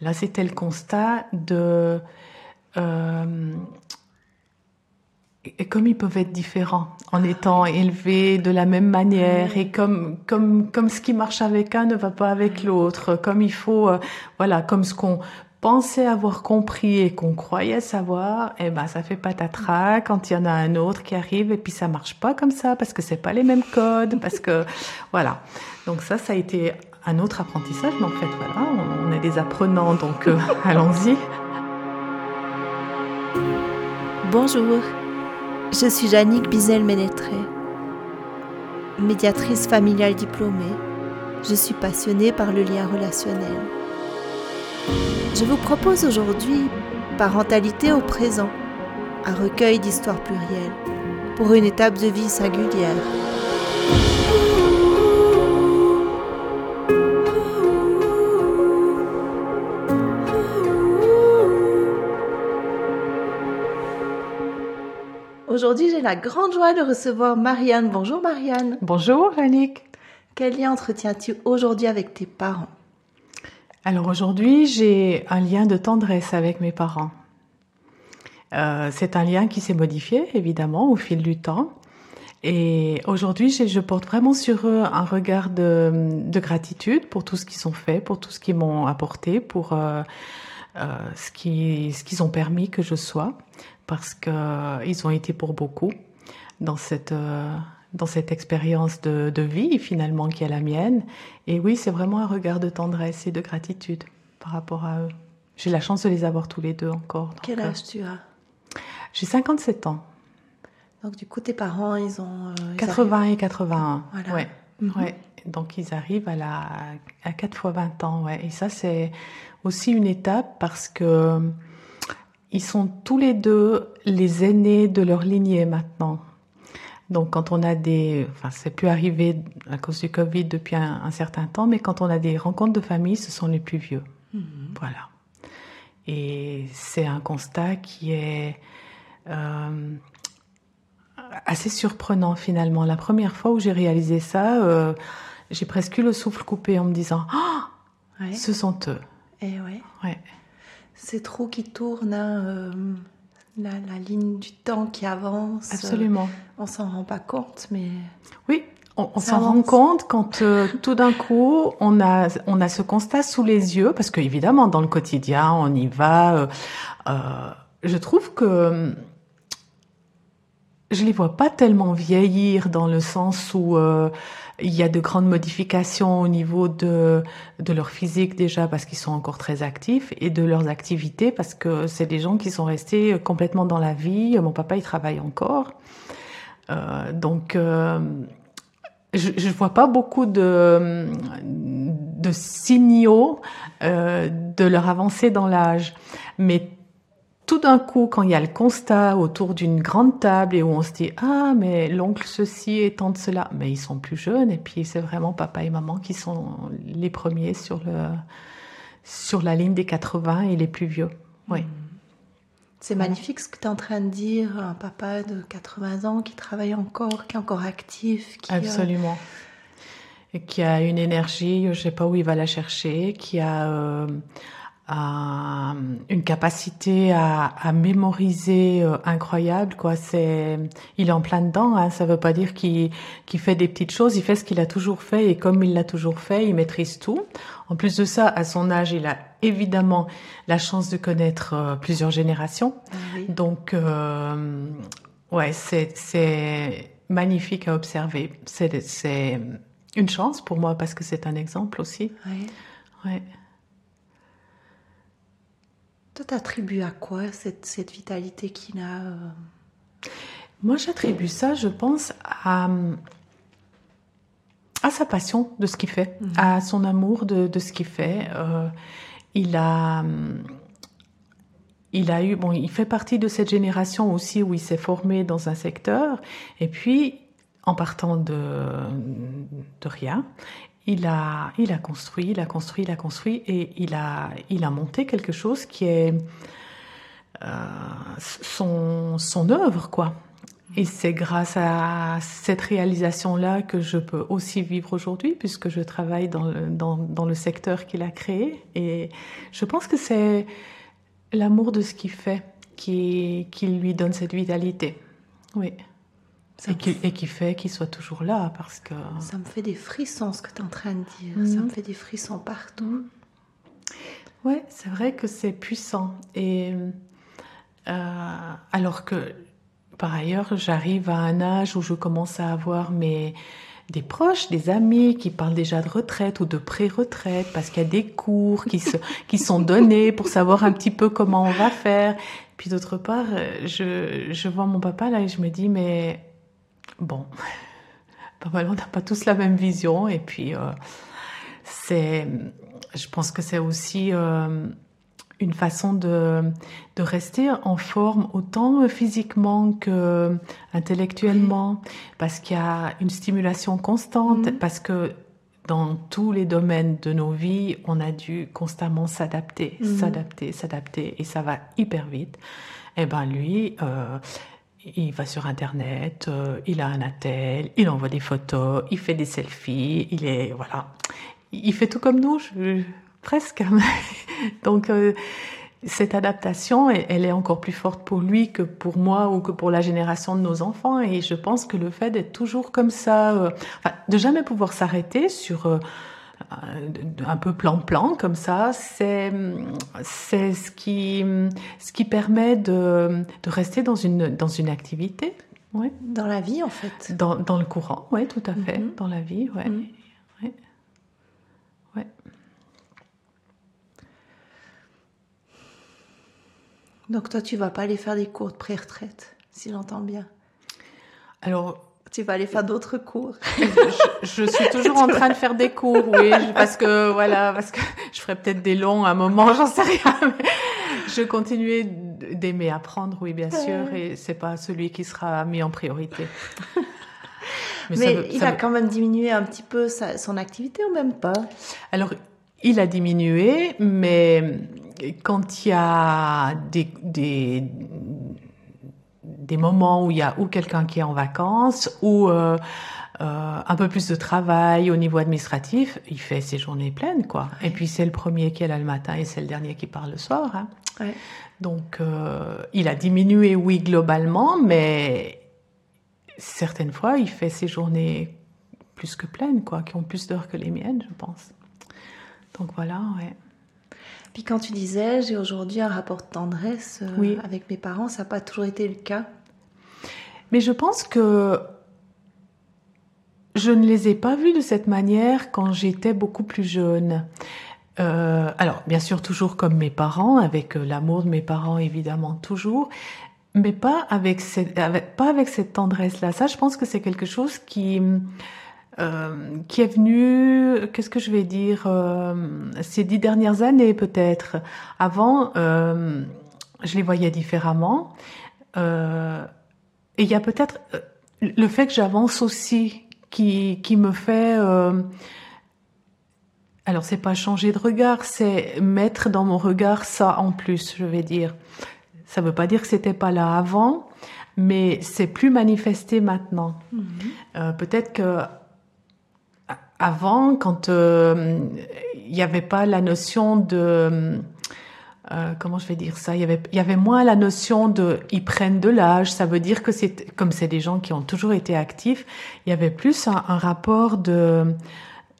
Là, c'était le constat de euh, et comme ils peuvent être différents en étant élevés de la même manière et comme comme comme ce qui marche avec un ne va pas avec l'autre, comme il faut euh, voilà, comme ce qu'on pensait avoir compris et qu'on croyait savoir, eh ben ça fait patatras quand il y en a un autre qui arrive et puis ça marche pas comme ça parce que c'est pas les mêmes codes, parce que voilà. Donc ça, ça a été un autre apprentissage, mais en fait voilà, on est des apprenants, donc euh, allons-y. Bonjour, je suis Jannick Bizel-Ménétré, médiatrice familiale diplômée. Je suis passionnée par le lien relationnel. Je vous propose aujourd'hui Parentalité au présent, un recueil d'histoires plurielles pour une étape de vie singulière. Aujourd'hui, j'ai la grande joie de recevoir Marianne. Bonjour Marianne. Bonjour Annick. Quel lien entretiens-tu aujourd'hui avec tes parents? Alors aujourd'hui, j'ai un lien de tendresse avec mes parents. Euh, c'est un lien qui s'est modifié évidemment au fil du temps. Et aujourd'hui, je porte vraiment sur eux un regard de, de, gratitude pour tout ce qu'ils ont fait, pour tout ce qu'ils m'ont apporté, pour euh, euh, ce qu'ils ce qu'ils ont permis que je sois parce qu'ils euh, ont été pour beaucoup dans cette, euh, dans cette expérience de, de, vie finalement qui est la mienne. Et oui, c'est vraiment un regard de tendresse et de gratitude par rapport à eux. J'ai la chance de les avoir tous les deux encore. Quel âge tu as? J'ai 57 ans. Donc du coup, tes parents, ils ont... Euh, 80 et 81. Voilà. Ouais. Mm -hmm. ouais. Donc ils arrivent à, la, à 4 fois 20 ans. Ouais. Et ça, c'est aussi une étape parce que ils sont tous les deux les aînés de leur lignée maintenant. Donc quand on a des, enfin c'est plus arrivé à cause du Covid depuis un, un, certain temps, mais quand on a des rencontres de famille, ce sont les plus vieux. Mmh. Voilà. Et c'est un constat qui est euh, assez surprenant finalement. La première fois où j'ai réalisé ça, euh, j'ai presque eu le souffle coupé en me disant, oh, ouais. ce sont eux. Et ouais. Ouais ces trous qui tournent, hein, euh, la, la, ligne du temps qui avance. Absolument. Euh, on s'en rend pas compte, mais. Oui, on, on s'en rend compte quand euh, tout d'un coup on a on a ce constat sous les yeux, parce que évidemment dans le quotidien on y va. je trouve que je les vois pas tellement vieillir dans le sens où euh, il y a de grandes modifications au niveau de, de leur physique déjà parce qu'ils sont encore très actifs et de leurs activités parce que c'est des gens qui sont restés complètement dans la vie. Mon papa, il travaille encore. Euh, donc, euh, je ne vois pas beaucoup de, de signaux euh, de leur avancée dans l'âge. Mais tout d'un coup, quand il y a le constat autour d'une grande table et où on se dit ah mais l'oncle ceci et tante cela, mais ils sont plus jeunes et puis c'est vraiment papa et maman qui sont les premiers sur le sur la ligne des 80 et les plus vieux. Oui. C'est magnifique ce que tu es en train de dire, un papa de 80 ans qui travaille encore, qui est encore actif. Qui Absolument. Et qui a une énergie, je sais pas où il va la chercher, qui a euh, a une capacité à, à mémoriser euh, incroyable quoi. C'est il est en plein dedans hein. ça veut pas dire qu'il qu'il fait des petites choses. Il fait ce qu'il a toujours fait et comme il l'a toujours fait il maîtrise tout. En plus de ça à son âge il a évidemment la chance de connaître euh, plusieurs générations. Oui. donc euh, ouais c'est c'est magnifique à observer. C'est c'est une chance pour moi parce que c'est un exemple aussi. Oui. ouais toi, t'attribues à quoi cette, cette vitalité qu'il a euh... Moi, j'attribue ça, je pense, à, à sa passion de ce qu'il fait, mmh. à son amour de, de ce qu'il fait. Euh, il a, il a eu, bon, il fait partie de cette génération aussi où il s'est formé dans un secteur, et puis en partant de, de rien, il a, il a construit, il a construit, il a construit et il a, il a monté quelque chose qui est euh, son, son œuvre, quoi. Et c'est grâce à cette réalisation-là que je peux aussi vivre aujourd'hui, puisque je travaille dans le, dans, le secteur qu'il a créé. Et je pense que c'est l'amour de ce qu'il fait qui, qui lui donne cette vitalité. Oui. Et qui, et qui, fait qu'il soit toujours là, parce que... Ça me fait des frissons, ce que tu es en train de dire. Ça me mhm. fait des frissons partout. Oui, c'est vrai que c'est puissant. Et euh, alors que par ailleurs, j'arrive à un âge où je commence à avoir mes, des proches, des amis qui parlent déjà de retraite ou de pré-retraite parce qu'il y a des cours qui, se, qui sont donnés pour savoir un petit peu comment on va faire. Puis d'autre part, je, je vois mon papa là et je me dis, mais bon, pas mal, on n'a pas tous la même vision. Et puis, euh, c'est, je pense que c'est aussi... Euh, une façon de, de rester en forme autant physiquement que intellectuellement, parce qu'il y a une stimulation constante, mhm. parce que dans tous les domaines de nos vies, on a dû constamment s'adapter, mhm. s'adapter, s'adapter, et ça va hyper vite. Et eh ben lui, euh, il va sur Internet, euh, il a un attel, il envoie des photos, il fait des selfies, il est voilà, il fait tout comme nous. Je, presque. Donc euh, cette adaptation, elle, est encore plus forte pour lui que pour moi ou que pour la génération de nos enfants. Et je pense que le fait d'être toujours comme ça, euh, de jamais pouvoir s'arrêter sur euh, un peu plan-plan comme ça, c'est c'est ce qui ce qui permet de, de rester dans une dans une activité. Ouais. Dans la vie, en fait. Dans, dans le courant, oui, tout à fait. Mm-hmm. Dans la vie, ouais. Ouais. ouais. Donc toi, tu vas pas aller faire des cours de pré-retraite, si j'entends bien. Alors, tu vas aller faire d'autres cours. je, suis toujours en train de faire des cours, oui, parce que voilà, parce que je ferai peut-être des longs à un moment, j'en sais rien. Mais je continuer d'aimer apprendre, oui, bien sûr, et c'est pas celui qui sera mis en priorité. Mais, il a quand même diminué un petit peu son activité ou même pas? Alors, il a diminué, mais quand il y a des, des, des moments où il y a ou quelqu'un qui est en vacances ou euh, euh, un peu plus de travail au niveau administratif, il fait ses journées pleines, quoi. Et puis c'est le premier qui est là le matin et c'est le dernier qui part le soir. Hein. Ouais. Donc euh, il a diminué, oui, globalement, mais certaines fois, il fait ses journées plus que pleines, quoi, qui ont plus d'heures que les miennes, je pense. Donc voilà, ouais. Puis quand tu disais, j'ai aujourd'hui un rapport de tendresse euh, avec mes parents, ça n'a pas toujours été le cas. Mais je pense que je ne les ai pas vus de cette manière quand j'étais beaucoup plus jeune. Euh, alors, bien sûr, toujours comme mes parents, avec euh, l'amour de mes parents, évidemment, toujours, mais pas avec cette, pas avec cette tendresse-là. Ça, je pense que c'est quelque chose qui, euh, qui est venu, qu'est-ce que je vais dire, euh, ces dix dernières années peut-être. Avant, euh, je les voyais différemment. Euh, et il y a peut-être euh, le fait que j'avance aussi qui, qui me fait... alors c'est pas changer de regard, c'est mettre dans mon regard ça en plus, je vais dire. Ça veut pas dire que c'était pas là avant, mais c'est plus manifesté maintenant. Mm-hmm. peut-être que avant, quand euh, il n'y avait pas la notion de euh, comment je vais dire ça, il y avait il y avait moins la notion de ils prennent de l'âge. Ça veut dire que c'est comme c'est des gens qui ont toujours été actifs. Il y avait plus un, un rapport de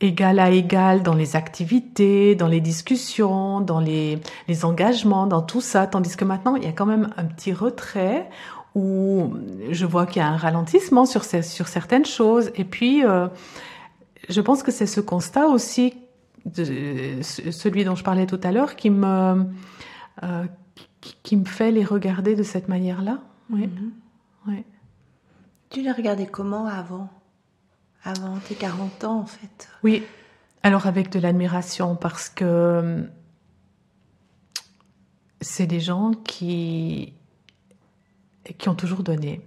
égal à égal dans les activités, dans les discussions, dans les, les engagements, dans tout ça. Tandis que maintenant, il y a quand même un petit retrait où je vois qu'il y a un ralentissement sur, sur certaines choses. Et puis, euh, je pense que c'est ce constat aussi, de, celui dont je parlais tout à l'heure, qui me, euh, qui, me fait les regarder de cette manière-là. Oui. Mhm. Tu les regardais comment avant? Avant tes 40 ans, en fait? Oui. Alors avec de l'admiration, parce que c'est des gens qui, qui ont toujours donné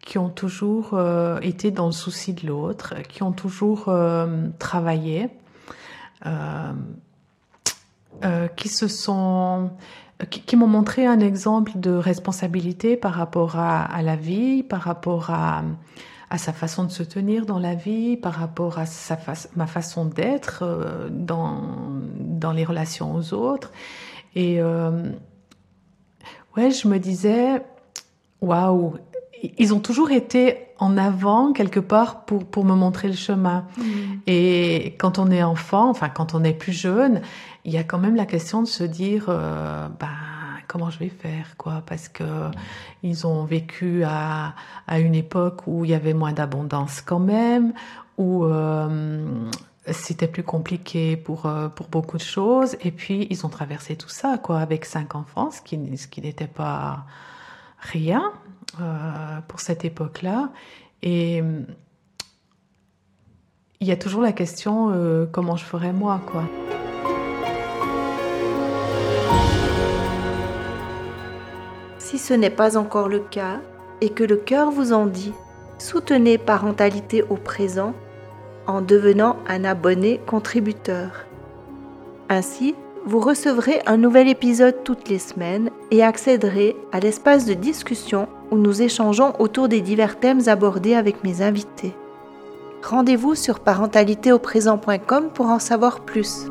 qui ont toujours euh, été dans le souci de l'autre, qui ont toujours euh, travaillé, euh, qui se sont qui, m'ont montré un exemple de responsabilité par rapport à, la vie, par rapport à, sa façon de se tenir dans la vie, par rapport à ma façon d'être dans, dans les relations aux autres. Et ouais, je me disais, waouh, ils ont toujours été en avant quelque part pour, pour me montrer le chemin. Mm. Et quand on est enfant, enfin quand on est plus jeune, il y a quand même la question de se dire, euh, bah, comment je vais faire quoi? Parce que ils ont vécu à, à une époque où il y avait moins d'abondance quand même, où euh, c'était plus compliqué pour, euh, pour beaucoup de choses. Et puis ils ont traversé tout ça quoi avec cinq enfants, ce qui, ce qui n'était pas rien. Euh, pour cette époque-là. Et il y a toujours la question euh, comment je ferais moi, quoi. Si ce n'est pas encore le cas et que le cœur vous en dit, soutenez Parentalité au présent en devenant un abonné contributeur. Ainsi, vous recevrez un nouvel épisode toutes les semaines et accéderez à l'espace de discussion où nous échangeons autour des divers thèmes abordés avec mes invités. Rendez-vous sur parentalitéauprésent.com pour en savoir plus.